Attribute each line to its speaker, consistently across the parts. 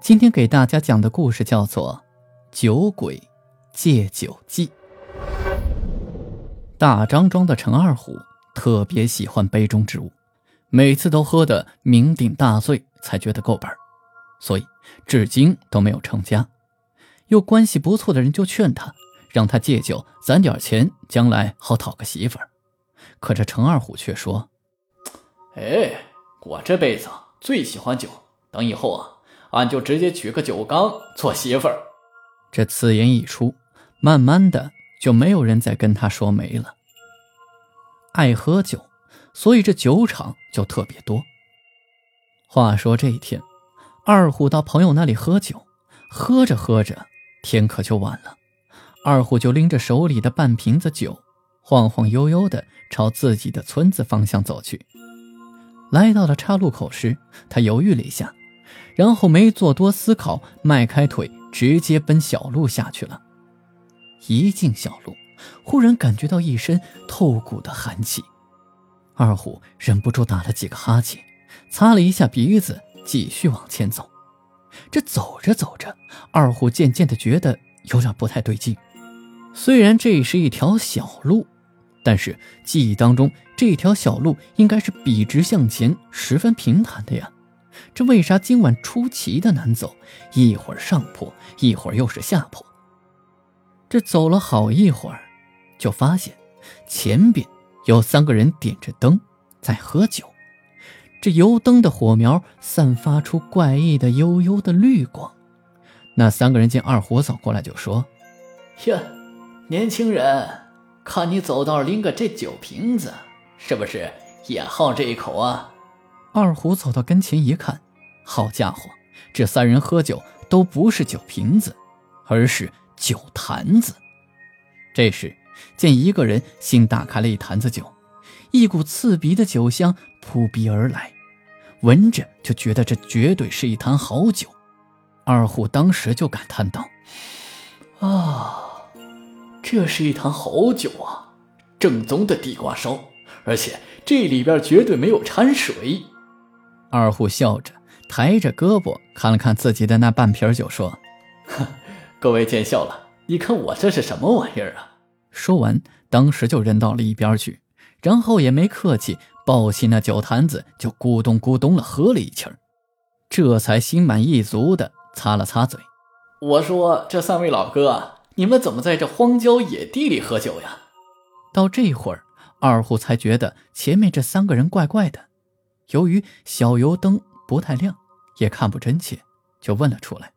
Speaker 1: 今天给大家讲的故事叫做《酒鬼戒酒记》。大张庄的陈二虎特别喜欢杯中之物，每次都喝得酩酊大醉才觉得够本所以至今都没有成家。有关系不错的人就劝他，让他戒酒，攒点钱，将来好讨个媳妇儿。可这陈二虎却说：“
Speaker 2: 哎，我这辈子最喜欢酒，等以后啊。”俺就直接娶个酒缸做媳妇儿。
Speaker 1: 这此言一出，慢慢的就没有人再跟他说媒了。爱喝酒，所以这酒场就特别多。话说这一天，二虎到朋友那里喝酒，喝着喝着，天可就晚了。二虎就拎着手里的半瓶子酒，晃晃悠悠的朝自己的村子方向走去。来到了岔路口时，他犹豫了一下。然后没做多思考，迈开腿直接奔小路下去了。一进小路，忽然感觉到一身透骨的寒气，二虎忍不住打了几个哈欠，擦了一下鼻子，继续往前走。这走着走着，二虎渐渐的觉得有点不太对劲。虽然这是一条小路，但是记忆当中这条小路应该是笔直向前，十分平坦的呀。这为啥今晚出奇的难走？一会儿上坡，一会儿又是下坡。这走了好一会儿，就发现前边有三个人点着灯在喝酒。这油灯的火苗散发出怪异的幽幽的绿光。那三个人见二虎走过来，就说：“
Speaker 2: 呀，年轻人，看你走道拎个这酒瓶子，是不是也好这一口啊？”
Speaker 1: 二虎走到跟前一看，好家伙，这三人喝酒都不是酒瓶子，而是酒坛子。这时见一个人新打开了一坛子酒，一股刺鼻的酒香扑鼻而来，闻着就觉得这绝对是一坛好酒。二虎当时就感叹道：“
Speaker 2: 啊，这是一坛好酒啊，正宗的地瓜烧，而且这里边绝对没有掺水。”
Speaker 1: 二虎笑着，抬着胳膊看了看自己的那半瓶酒，说：“
Speaker 2: 哼，各位见笑了。你看我这是什么玩意儿啊？”
Speaker 1: 说完，当时就扔到了一边去，然后也没客气，抱起那酒坛子就咕咚咕咚了喝了一气儿，这才心满意足的擦了擦嘴。
Speaker 2: 我说：“这三位老哥，你们怎么在这荒郊野地里喝酒呀？”
Speaker 1: 到这会儿，二虎才觉得前面这三个人怪怪的。由于小油灯不太亮，也看不真切，就问了出来。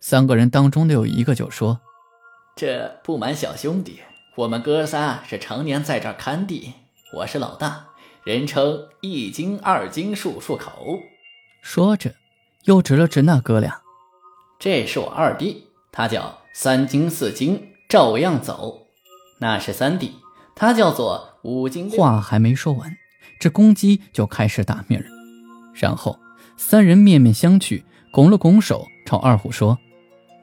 Speaker 1: 三个人当中的有一个就说：“
Speaker 2: 这不瞒小兄弟，我们哥仨是常年在这儿看地，我是老大，人称一斤二斤数漱口。”
Speaker 1: 说着，又指了指那哥俩：“
Speaker 2: 这是我二弟，他叫三斤四斤照样走；那是三弟，他叫做五斤。”
Speaker 1: 话还没说完。这公鸡就开始打鸣然后三人面面相觑，拱了拱手，朝二虎说：“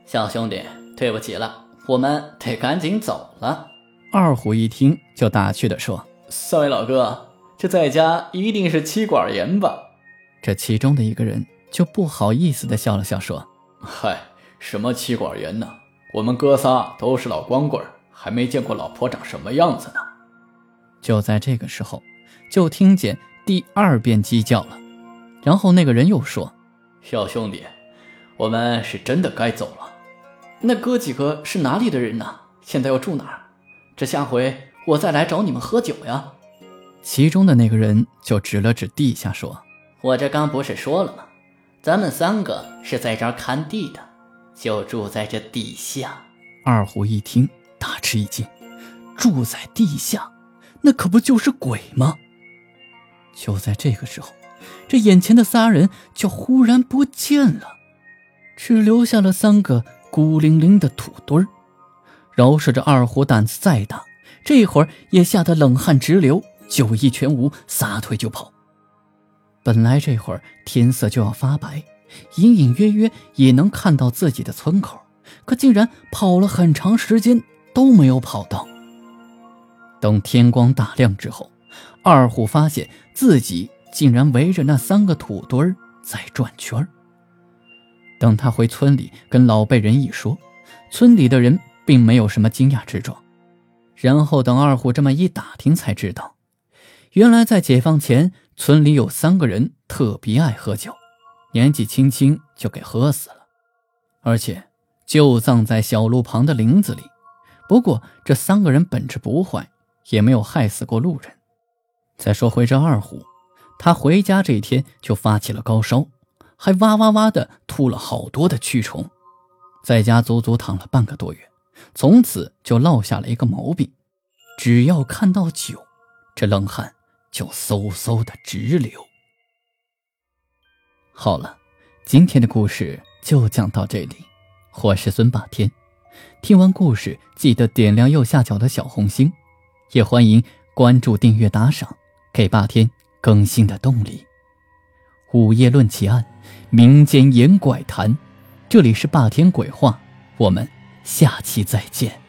Speaker 2: 小兄弟，对不起了，我们得赶紧走了。”
Speaker 1: 二虎一听，就打趣地说：“
Speaker 2: 三位老哥，这在家一定是妻管严吧？”
Speaker 1: 这其中的一个人就不好意思地笑了笑，说：“
Speaker 2: 嗨，什么妻管严呢？我们哥仨都是老光棍，还没见过老婆长什么样子呢。”
Speaker 1: 就在这个时候。就听见第二遍鸡叫了，然后那个人又说：“
Speaker 2: 小兄弟，我们是真的该走了。那哥几个是哪里的人呢？现在要住哪儿？这下回我再来找你们喝酒呀。”
Speaker 1: 其中的那个人就指了指地下说：“
Speaker 2: 我这刚不是说了吗？咱们三个是在这儿看地的，就住在这地下。”
Speaker 1: 二虎一听，大吃一惊：“住在地下，那可不就是鬼吗？”就在这个时候，这眼前的仨人就忽然不见了，只留下了三个孤零零的土堆儿。饶是这二虎胆子再大，这会儿也吓得冷汗直流，酒意全无，撒腿就跑。本来这会儿天色就要发白，隐隐约约也能看到自己的村口，可竟然跑了很长时间都没有跑到。等天光大亮之后，二虎发现自己竟然围着那三个土堆儿在转圈儿。等他回村里跟老辈人一说，村里的人并没有什么惊讶之状。然后等二虎这么一打听，才知道，原来在解放前，村里有三个人特别爱喝酒，年纪轻轻就给喝死了，而且就葬在小路旁的林子里。不过这三个人本质不坏。也没有害死过路人。再说回这二虎，他回家这天就发起了高烧，还哇哇哇的吐了好多的蛆虫，在家足足躺了半个多月，从此就落下了一个毛病：只要看到酒，这冷汗就嗖嗖的直流。好了，今天的故事就讲到这里，我是孙霸天。听完故事，记得点亮右下角的小红心。也欢迎关注、订阅、打赏，给霸天更新的动力。午夜论奇案，民间言怪谈，这里是霸天鬼话，我们下期再见。